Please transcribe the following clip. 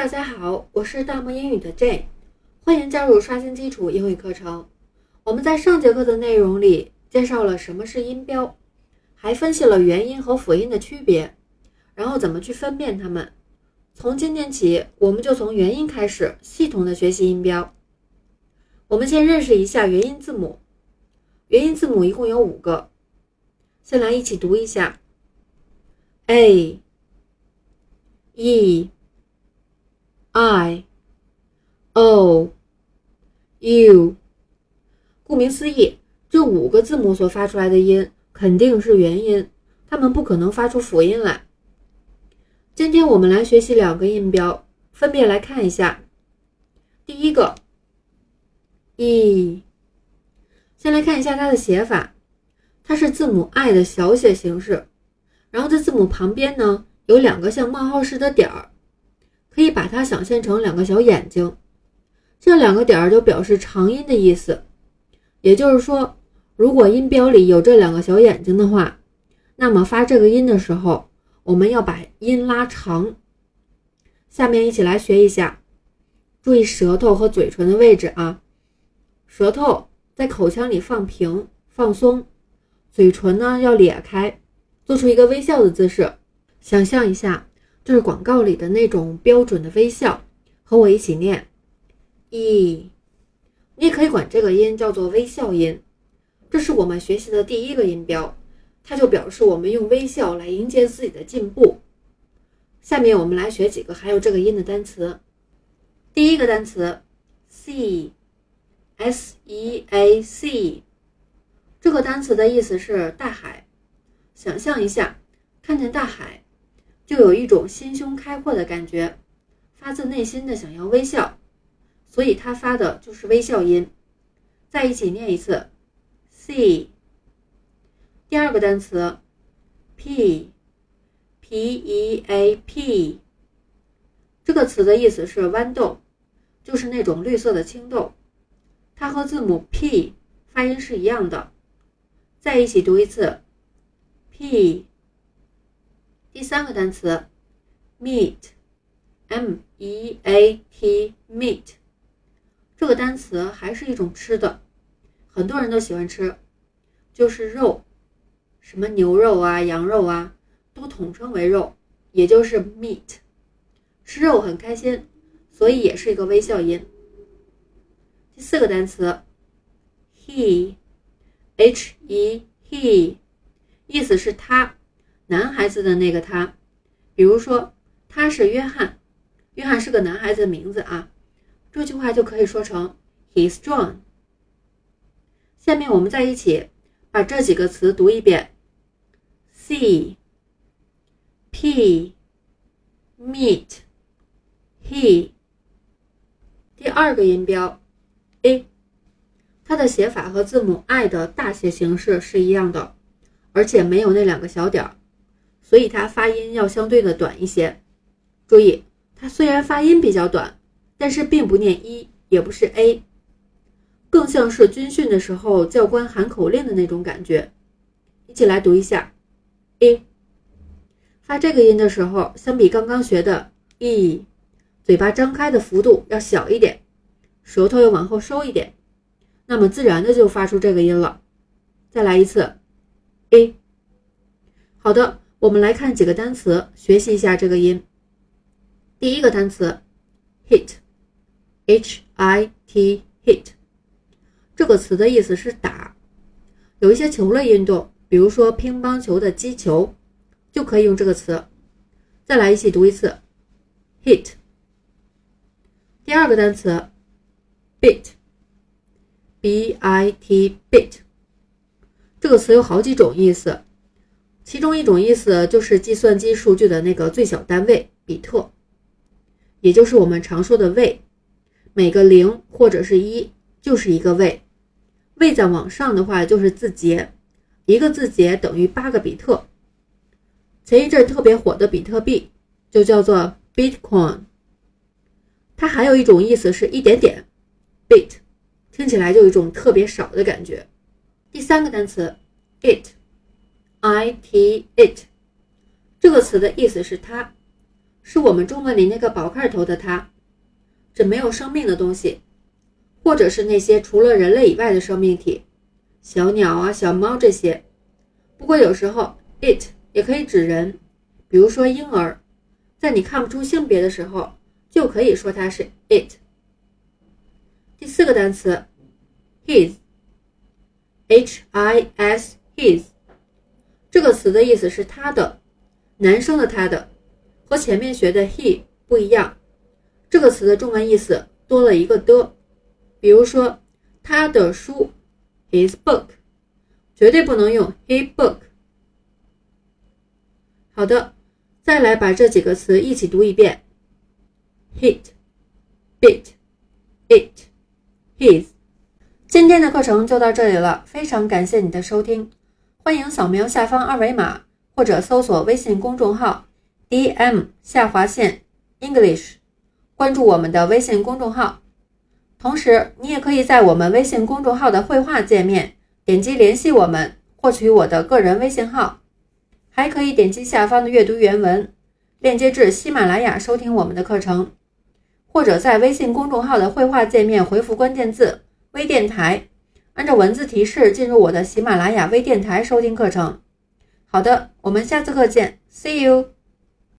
大家好，我是大漠英语的 J，欢迎加入刷新基础英语课程。我们在上节课的内容里介绍了什么是音标，还分析了元音和辅音的区别，然后怎么去分辨它们。从今天起，我们就从元音开始系统的学习音标。我们先认识一下元音字母。元音字母一共有五个，先来一起读一下：a、e、i、o、u。顾名思义，这五个字母所发出来的音肯定是元音，它们不可能发出辅音来。今天我们来学习两个音标，分别来看一下。第一个，e，先来看一下它的写法，它是字母 i 的小写形式，然后在字母旁边呢有两个像冒号似的点儿，可以把它想象成两个小眼睛，这两个点儿就表示长音的意思。也就是说，如果音标里有这两个小眼睛的话，那么发这个音的时候，我们要把音拉长。下面一起来学一下，注意舌头和嘴唇的位置啊，舌头在口腔里放平放松，嘴唇呢要咧开，做出一个微笑的姿势。想象一下，就是广告里的那种标准的微笑。和我一起念：一。你也可以管这个音叫做微笑音，这是我们学习的第一个音标，它就表示我们用微笑来迎接自己的进步。下面我们来学几个含有这个音的单词。第一个单词，sea，s e a c，这个单词的意思是大海。想象一下，看见大海，就有一种心胸开阔的感觉，发自内心的想要微笑。所以它发的就是微笑音，再一起念一次，c。第二个单词，p，p e a p，这个词的意思是豌豆，就是那种绿色的青豆，它和字母 p 发音是一样的，再一起读一次，p。第三个单词，meat，m e a t，meat。这个单词还是一种吃的，很多人都喜欢吃，就是肉，什么牛肉啊、羊肉啊，都统称为肉，也就是 meat。吃肉很开心，所以也是一个微笑音。第四个单词，he，h e he，意思是他，男孩子的那个他。比如说，他是约翰，约翰是个男孩子的名字啊。这句话就可以说成 He's John。下面我们在一起把这几个词读一遍：C、P、Meet、He。第二个音标 A，它的写法和字母 I 的大写形式是一样的，而且没有那两个小点儿，所以它发音要相对的短一些。注意，它虽然发音比较短。但是并不念一，也不是 a，更像是军训的时候教官喊口令的那种感觉。一起来读一下，a。发这个音的时候，相比刚刚学的 e，嘴巴张开的幅度要小一点，舌头要往后收一点，那么自然的就发出这个音了。再来一次，a。好的，我们来看几个单词，学习一下这个音。第一个单词，hit。H I T hit 这个词的意思是打，有一些球类运动，比如说乒乓球的击球，就可以用这个词。再来一起读一次，hit。第二个单词，bit，b i t bit 这个词有好几种意思，其中一种意思就是计算机数据的那个最小单位比特，也就是我们常说的位。每个零或者是一就是一个位，位再往上的话就是字节，一个字节等于八个比特。前一阵特别火的比特币就叫做 Bitcoin，它还有一种意思是一点点，bit，听起来就有一种特别少的感觉。第三个单词 it it，i t 这个词的意思是它，是我们中文里那个宝盖头的它，指没有生命的东西，或者是那些除了人类以外的生命体，小鸟啊、小猫这些。不过有时候 it 也可以指人，比如说婴儿，在你看不出性别的时候，就可以说它是 it。第四个单词，his，h i s his，这个词的意思是他的，男生的他的，和前面学的 he 不一样。这个词的中文意思多了一个的，比如说他的书，his book，绝对不能用 he book。好的，再来把这几个词一起读一遍：hit，bit，it。His，今天的课程就到这里了，非常感谢你的收听，欢迎扫描下方二维码或者搜索微信公众号 “dm 下划线 English”，关注我们的微信公众号。同时，你也可以在我们微信公众号的绘画界面点击联系我们，获取我的个人微信号，还可以点击下方的阅读原文链接至喜马拉雅收听我们的课程。或者在微信公众号的绘画界面回复关键字“微电台”，按照文字提示进入我的喜马拉雅微电台收听课程。好的，我们下次课见，See you。